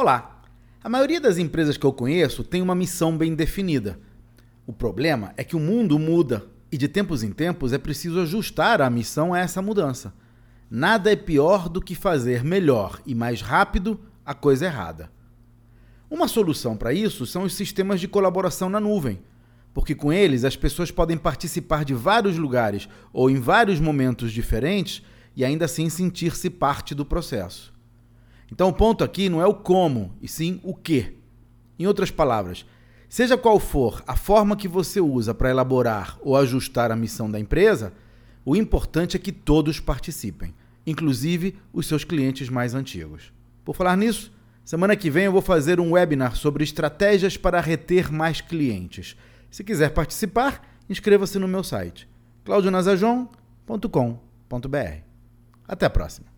Olá! A maioria das empresas que eu conheço tem uma missão bem definida. O problema é que o mundo muda e de tempos em tempos é preciso ajustar a missão a essa mudança. Nada é pior do que fazer melhor e mais rápido a coisa errada. Uma solução para isso são os sistemas de colaboração na nuvem, porque com eles as pessoas podem participar de vários lugares ou em vários momentos diferentes e ainda assim sentir-se parte do processo. Então o ponto aqui não é o como, e sim o que. Em outras palavras, seja qual for a forma que você usa para elaborar ou ajustar a missão da empresa, o importante é que todos participem, inclusive os seus clientes mais antigos. Por falar nisso, semana que vem eu vou fazer um webinar sobre estratégias para reter mais clientes. Se quiser participar, inscreva-se no meu site claudionazajon.com.br. Até a próxima!